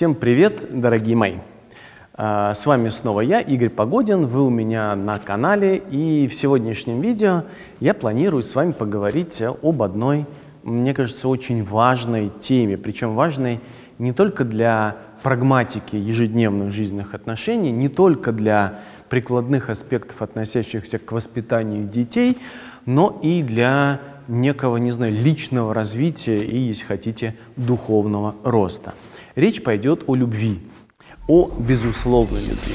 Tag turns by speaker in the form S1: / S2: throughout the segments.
S1: Всем привет, дорогие мои! А, с вами снова я, Игорь Погодин, вы у меня на канале, и в сегодняшнем видео я планирую с вами поговорить об одной, мне кажется, очень важной теме, причем важной не только для прагматики ежедневных жизненных отношений, не только для прикладных аспектов, относящихся к воспитанию детей, но и для некого, не знаю, личного развития и, если хотите, духовного роста. Речь пойдет о любви, о безусловной любви.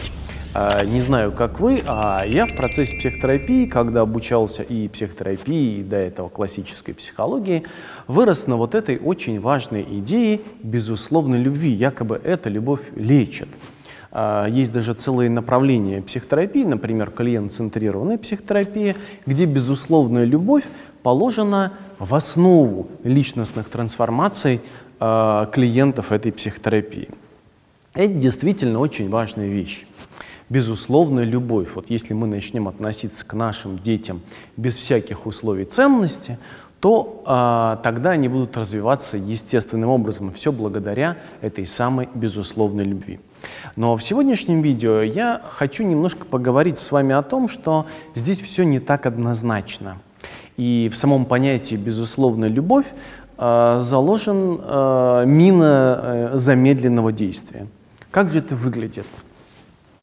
S1: А, не знаю, как вы, а я в процессе психотерапии, когда обучался и психотерапии, и до этого классической психологии, вырос на вот этой очень важной идее безусловной любви. Якобы эта любовь лечит. А, есть даже целые направления психотерапии, например, клиент-центрированная психотерапия, где безусловная любовь положена в основу личностных трансформаций клиентов этой психотерапии. Это действительно очень важная вещь. Безусловная любовь. Вот если мы начнем относиться к нашим детям без всяких условий ценности, то а, тогда они будут развиваться естественным образом, все благодаря этой самой безусловной любви. Но в сегодняшнем видео я хочу немножко поговорить с вами о том, что здесь все не так однозначно. И в самом понятии «безусловная любовь» э, заложен э, мина э, замедленного действия. Как же это выглядит?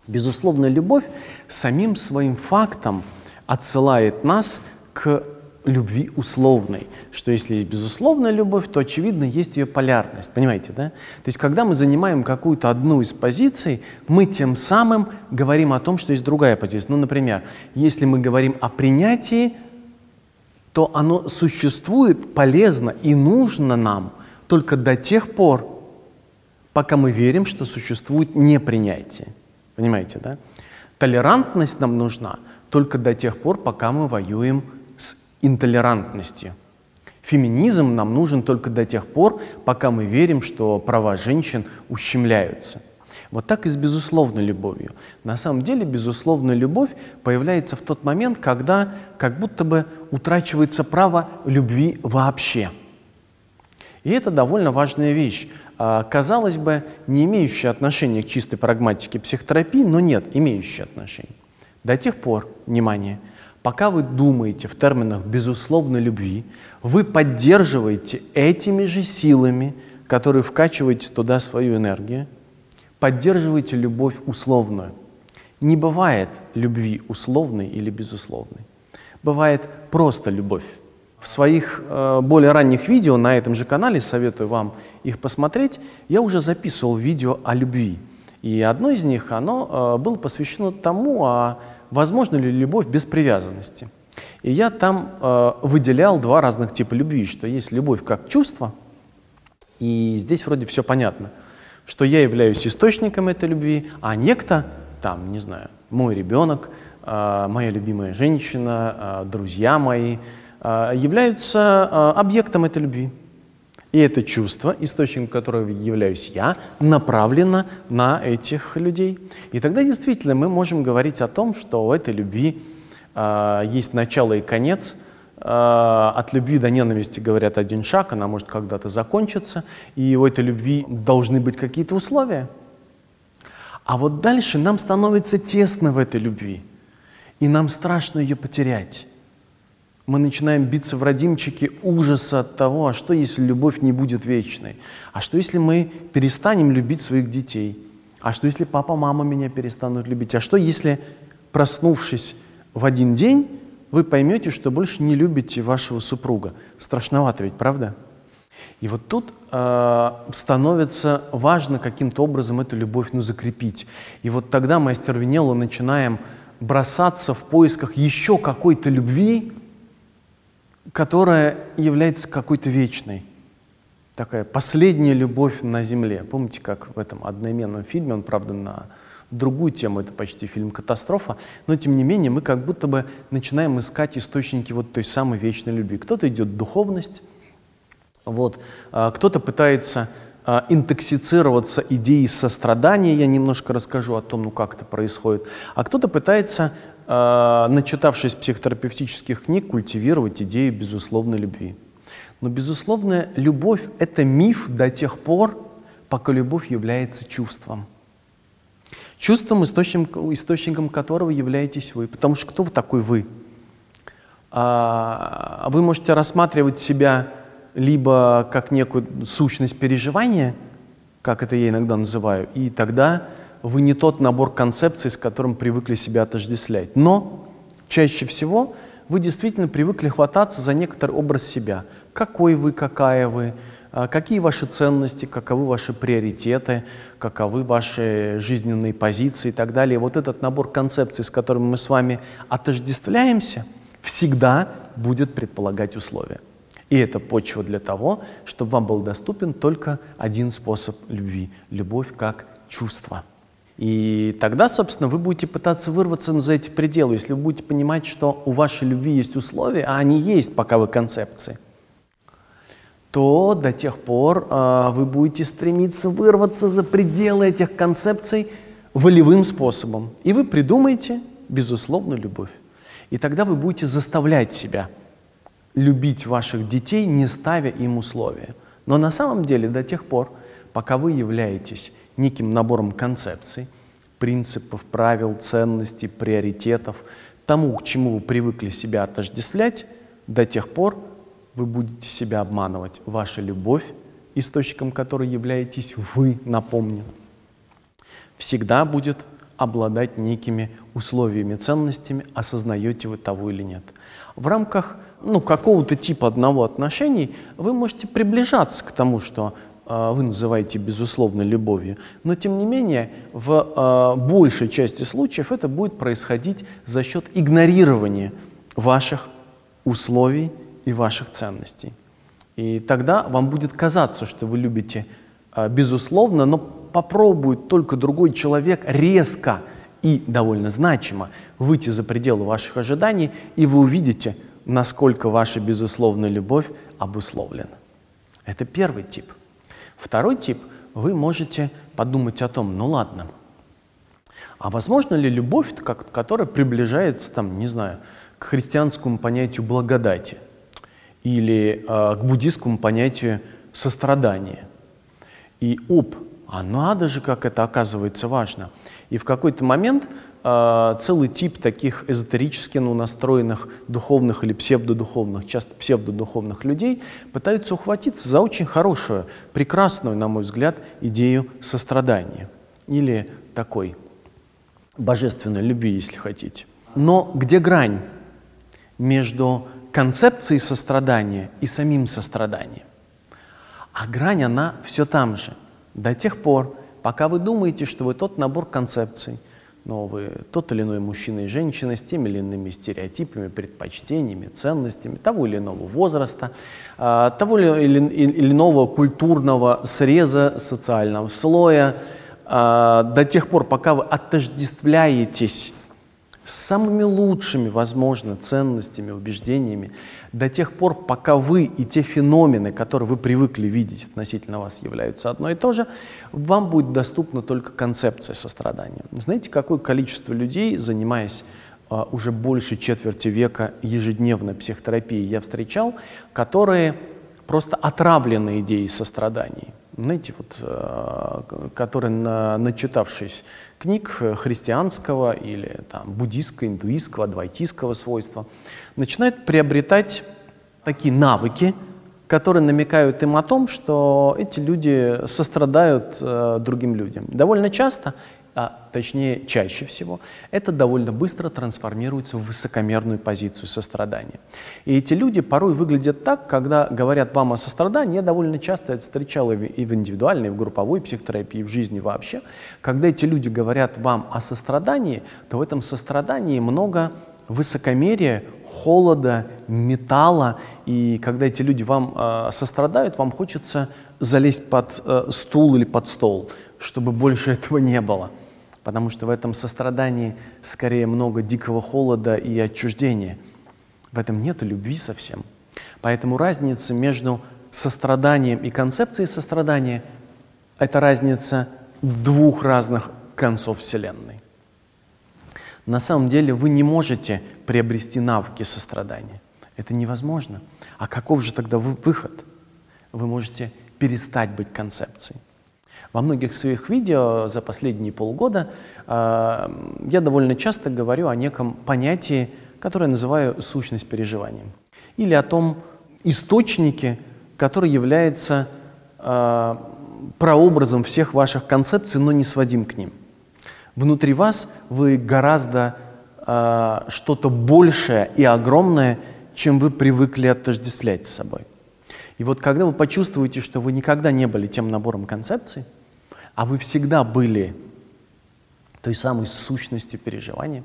S1: Безусловно, любовь самим своим фактом отсылает нас к любви условной. Что если есть безусловная любовь, то, очевидно, есть ее полярность. Понимаете, да? То есть, когда мы занимаем какую-то одну из позиций, мы тем самым говорим о том, что есть другая позиция. Ну, например, если мы говорим о принятии, то оно существует полезно и нужно нам только до тех пор, пока мы верим, что существует непринятие. Понимаете, да? Толерантность нам нужна только до тех пор, пока мы воюем с интолерантностью. Феминизм нам нужен только до тех пор, пока мы верим, что права женщин ущемляются. Вот так и с безусловной любовью. На самом деле безусловная любовь появляется в тот момент, когда как будто бы утрачивается право любви вообще. И это довольно важная вещь. А, казалось бы, не имеющая отношения к чистой прагматике психотерапии, но нет, имеющая отношение. До тех пор, внимание, пока вы думаете в терминах безусловной любви, вы поддерживаете этими же силами, которые вкачиваете туда свою энергию, поддерживаете любовь условную. Не бывает любви условной или безусловной. Бывает просто любовь. В своих э, более ранних видео на этом же канале, советую вам их посмотреть, я уже записывал видео о любви. И одно из них, оно э, было посвящено тому, а возможно ли любовь без привязанности. И я там э, выделял два разных типа любви, что есть любовь как чувство, и здесь вроде все понятно, что я являюсь источником этой любви, а некто, там, не знаю, мой ребенок, э, моя любимая женщина, э, друзья мои, а, являются а, объектом этой любви. И это чувство, источником которого являюсь я, направлено на этих людей. И тогда действительно мы можем говорить о том, что у этой любви есть начало и конец. Э, от любви до ненависти, говорят, один шаг, она может когда-то закончиться, и у этой любви должны быть какие-то условия. А вот дальше нам становится тесно в этой любви, и нам страшно ее потерять мы начинаем биться в родимчике ужаса от того, а что если любовь не будет вечной? А что если мы перестанем любить своих детей? А что если папа, мама меня перестанут любить? А что если, проснувшись в один день, вы поймете, что больше не любите вашего супруга? Страшновато ведь, правда? И вот тут э, становится важно каким-то образом эту любовь ну, закрепить. И вот тогда мы остервенело начинаем бросаться в поисках еще какой-то любви, которая является какой-то вечной. Такая последняя любовь на земле. Помните, как в этом одноименном фильме, он, правда, на другую тему, это почти фильм «Катастрофа», но тем не менее мы как будто бы начинаем искать источники вот той самой вечной любви. Кто-то идет духовность, вот, а кто-то пытается а, интоксицироваться идеей сострадания, я немножко расскажу о том, ну как это происходит, а кто-то пытается э, начитавшись психотерапевтических книг, культивировать идею безусловной любви. Но безусловная любовь — это миф до тех пор, пока любовь является чувством. Чувством, источником, источником которого являетесь вы. Потому что кто вы такой вы? А, вы можете рассматривать себя либо как некую сущность переживания, как это я иногда называю, и тогда вы не тот набор концепций, с которым привыкли себя отождествлять. Но чаще всего вы действительно привыкли хвататься за некоторый образ себя. Какой вы, какая вы, а, какие ваши ценности, каковы ваши приоритеты, каковы ваши жизненные позиции и так далее. Вот этот набор концепций, с которым мы с вами отождествляемся, всегда будет предполагать условия. И это почва для того, чтобы вам был доступен только один способ любви – любовь как чувство. И тогда, собственно, вы будете пытаться вырваться за эти пределы, если вы будете понимать, что у вашей любви есть условия, а они есть, пока вы концепции, то до тех пор э, вы будете стремиться вырваться за пределы этих концепций волевым способом. И вы придумаете, безусловно, любовь. И тогда вы будете заставлять себя любить ваших детей, не ставя им условия. Но на самом деле до тех пор, пока вы являетесь неким набором концепций, принципов, правил, ценностей, приоритетов, тому, к чему вы привыкли себя отождествлять, до тех пор вы будете себя обманывать. Ваша любовь, источником которой являетесь вы, напомню, всегда будет обладать некими условиями, ценностями, осознаете вы того или нет. В рамках ну, какого-то типа одного отношений вы можете приближаться к тому, что э, вы называете безусловно любовью, но тем не менее в э, большей части случаев это будет происходить за счет игнорирования ваших условий и ваших ценностей. И тогда вам будет казаться, что вы любите э, безусловно, но попробует только другой человек резко и довольно значимо выйти за пределы ваших ожиданий, и вы увидите, насколько ваша безусловная любовь обусловлена. Это первый тип. Второй тип, вы можете подумать о том, ну ладно, а возможно ли любовь, которая приближается, там, не знаю, к христианскому понятию благодати или э, к буддийскому понятию сострадания? И оп, а надо же, как это оказывается важно. И в какой-то момент э, целый тип таких эзотерически ну, настроенных духовных или псевдодуховных, часто псевдодуховных людей пытаются ухватиться за очень хорошую, прекрасную, на мой взгляд, идею сострадания или такой божественной любви, если хотите. Но где грань между концепцией сострадания и самим состраданием? А грань, она все там же. До тех пор, пока вы думаете, что вы тот набор концепций, но вы тот или иной мужчина и женщина с теми или иными стереотипами, предпочтениями, ценностями того или иного возраста, а, того или иного культурного среза, социального слоя, а, до тех пор, пока вы отождествляетесь с самыми лучшими, возможно, ценностями, убеждениями, до тех пор, пока вы и те феномены, которые вы привыкли видеть относительно вас, являются одно и то же, вам будет доступна только концепция сострадания. Знаете, какое количество людей, занимаясь а, уже больше четверти века ежедневной психотерапией, я встречал, которые просто отравлены идеей сострадания знаете, вот, э, которые, на, начитавшись книг христианского или там, буддийского, индуистского, адвайтийского свойства, начинают приобретать такие навыки, которые намекают им о том, что эти люди сострадают э, другим людям. Довольно часто а точнее чаще всего, это довольно быстро трансформируется в высокомерную позицию сострадания. И эти люди порой выглядят так, когда говорят вам о сострадании, я довольно часто это встречал и в индивидуальной, и в групповой психотерапии, и в жизни вообще, когда эти люди говорят вам о сострадании, то в этом сострадании много высокомерия, холода, металла, и когда эти люди вам э, сострадают, вам хочется залезть под э, стул или под стол, чтобы больше этого не было – потому что в этом сострадании скорее много дикого холода и отчуждения. В этом нет любви совсем. Поэтому разница между состраданием и концепцией сострадания – это разница двух разных концов Вселенной. На самом деле вы не можете приобрести навыки сострадания. Это невозможно. А каков же тогда выход? Вы можете перестать быть концепцией. Во многих своих видео за последние полгода э, я довольно часто говорю о неком понятии, которое называю сущность переживания. Или о том источнике, который является э, прообразом всех ваших концепций, но не сводим к ним. Внутри вас вы гораздо э, что-то большее и огромное, чем вы привыкли отождествлять с собой. И вот когда вы почувствуете, что вы никогда не были тем набором концепций, а вы всегда были той самой сущностью переживания,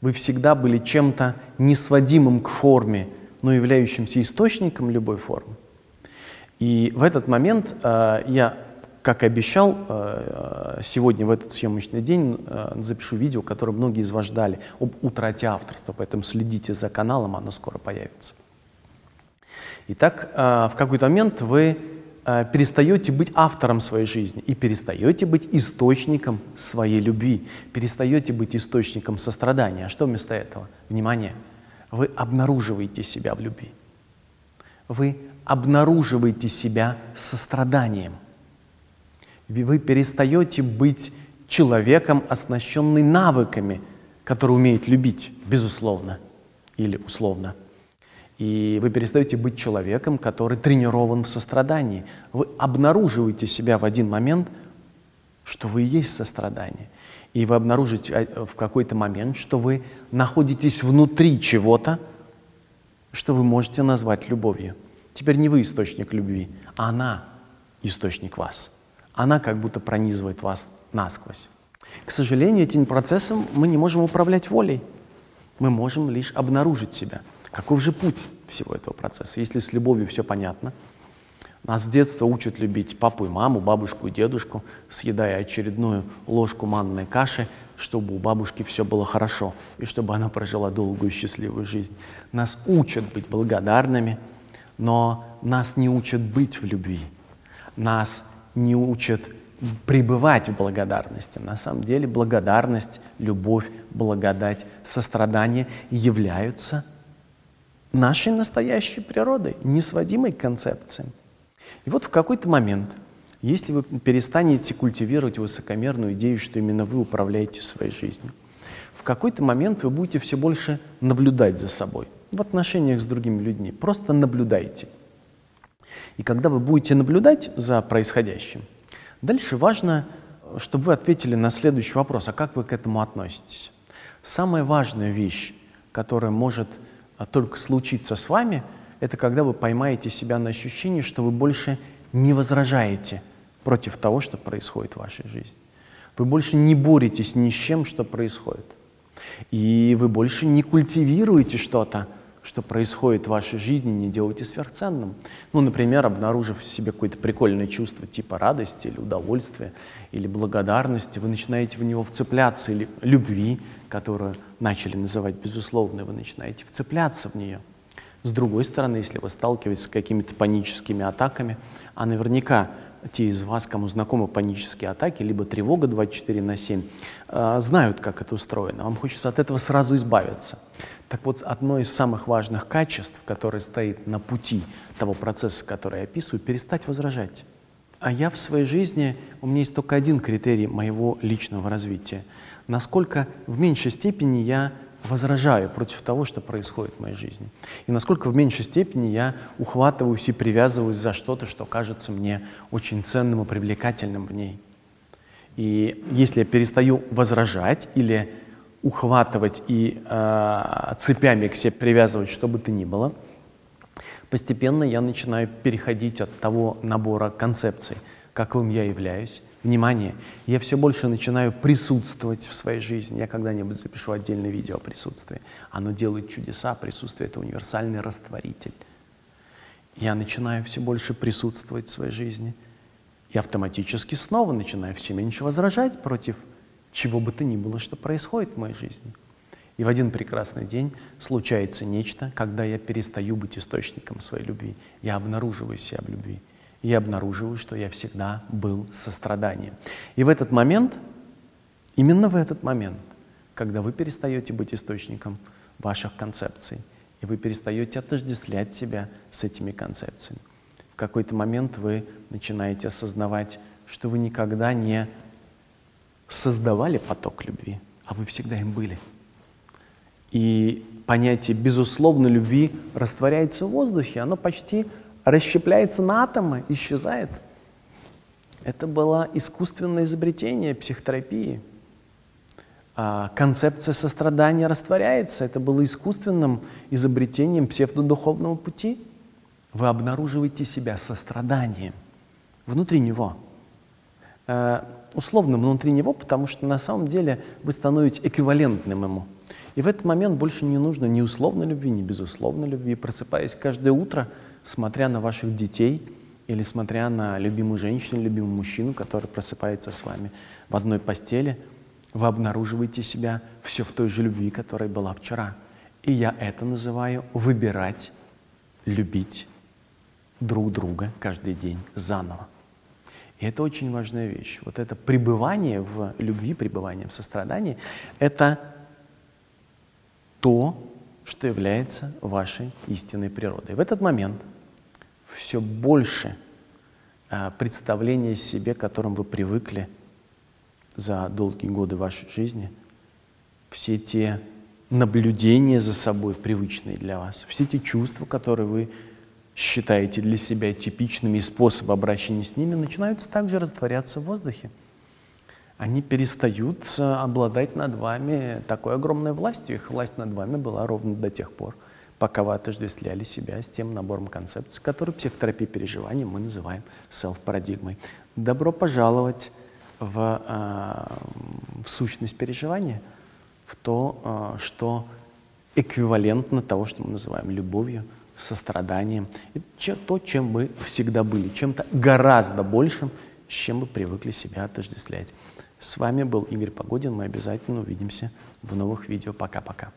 S1: вы всегда были чем-то несводимым к форме, но являющимся источником любой формы. И в этот момент э, я, как и обещал, э, сегодня в этот съемочный день э, запишу видео, которое многие из вас ждали, об утрате авторства, поэтому следите за каналом, оно скоро появится. Итак, э, в какой-то момент вы Э, перестаете быть автором своей жизни и перестаете быть источником своей любви, перестаете быть источником сострадания. А что вместо этого? Внимание! Вы обнаруживаете себя в любви. Вы обнаруживаете себя состраданием. Вы перестаете быть человеком, оснащенным навыками, который умеет любить, безусловно или условно. И вы перестаете быть человеком, который тренирован в сострадании. Вы обнаруживаете себя в один момент, что вы и есть сострадание. И вы обнаружите а, в какой-то момент, что вы находитесь внутри чего-то, что вы можете назвать любовью. Теперь не вы источник любви, а она источник вас. Она как будто пронизывает вас насквозь. К сожалению, этим процессом мы не можем управлять волей. Мы можем лишь обнаружить себя – каков же путь всего этого процесса? Если с любовью все понятно, нас с детства учат любить папу и маму, бабушку и дедушку, съедая очередную ложку манной каши, чтобы у бабушки все было хорошо и чтобы она прожила долгую счастливую жизнь. Нас учат быть благодарными, но нас не учат быть в любви. Нас не учат пребывать в благодарности. На самом деле благодарность, любовь, благодать, сострадание являются нашей настоящей природой, несводимой концепциям. И вот в какой-то момент, если вы перестанете культивировать высокомерную идею, что именно вы управляете своей жизнью, в какой-то момент вы будете все больше наблюдать за собой в отношениях с другими людьми. Просто наблюдайте. И когда вы будете наблюдать за происходящим, дальше важно, чтобы вы ответили на следующий вопрос, а как вы к этому относитесь? Самая важная вещь, которая может только случится с вами, это когда вы поймаете себя на ощущении, что вы больше не возражаете против того, что происходит в вашей жизни. Вы больше не боретесь ни с чем, что происходит. И вы больше не культивируете что-то, что происходит в вашей жизни, не делаете сверхценным. Ну, например, обнаружив в себе какое-то прикольное чувство типа радости или удовольствия, или благодарности, вы начинаете в него вцепляться, или любви, которую начали называть безусловной, вы начинаете вцепляться в нее. С другой стороны, если вы сталкиваетесь с какими-то паническими атаками, а наверняка те из вас, кому знакомы панические атаки, либо тревога 24 на 7, э, знают, как это устроено. Вам хочется от этого сразу избавиться. Так вот, одно из самых важных качеств, которое стоит на пути того процесса, который я описываю, перестать возражать. А я в своей жизни, у меня есть только один критерий моего личного развития – насколько в меньшей степени я возражаю против того, что происходит в моей жизни. И насколько в меньшей степени я ухватываюсь и привязываюсь за что-то, что кажется мне очень ценным и привлекательным в ней. И если я перестаю возражать или ухватывать и э, цепями к себе привязывать, что бы то ни было, постепенно я начинаю переходить от того набора концепций, каковым я являюсь, внимание, я все больше начинаю присутствовать в своей жизни. Я когда-нибудь запишу отдельное видео о присутствии. Оно делает чудеса, присутствие — это универсальный растворитель. Я начинаю все больше присутствовать в своей жизни. И автоматически снова начинаю все меньше возражать против чего бы то ни было, что происходит в моей жизни. И в один прекрасный день случается нечто, когда я перестаю быть источником своей любви. Я обнаруживаю себя в любви я обнаруживаю, что я всегда был состраданием. И в этот момент, именно в этот момент, когда вы перестаете быть источником ваших концепций, и вы перестаете отождествлять себя с этими концепциями, в какой-то момент вы начинаете осознавать, что вы никогда не создавали поток любви, а вы всегда им были. И понятие безусловной любви растворяется в воздухе, оно почти расщепляется на атомы, исчезает. Это было искусственное изобретение психотерапии. А концепция сострадания растворяется. Это было искусственным изобретением псевдодуховного пути. Вы обнаруживаете себя состраданием внутри него. Э, условно внутри него, потому что на самом деле вы становитесь эквивалентным ему. И в этот момент больше не нужно ни условной любви, ни безусловной любви. Просыпаясь каждое утро, смотря на ваших детей или смотря на любимую женщину, любимого мужчину, который просыпается с вами в одной постели, вы обнаруживаете себя все в той же любви, которая была вчера. И я это называю выбирать, любить друг друга каждый день заново. И это очень важная вещь. Вот это пребывание в любви, пребывание в сострадании, это то, что является вашей истинной природой. В этот момент все больше а, представления о себе, к которым вы привыкли за долгие годы вашей жизни, все те наблюдения за собой, привычные для вас, все те чувства, которые вы считаете для себя типичными способы обращения с ними, начинают также растворяться в воздухе они перестают э, обладать над вами такой огромной властью. Их власть над вами была ровно до тех пор, пока вы отождествляли себя с тем набором концепций, который психотерапия переживаний мы называем селф-парадигмой. Добро пожаловать в, э, в сущность переживания, в то, э, что эквивалентно того, что мы называем любовью, состраданием. Это то, чем вы всегда были, чем-то гораздо большим, с чем вы привыкли себя отождествлять. С вами был Игорь Погодин. Мы обязательно увидимся в новых видео. Пока-пока.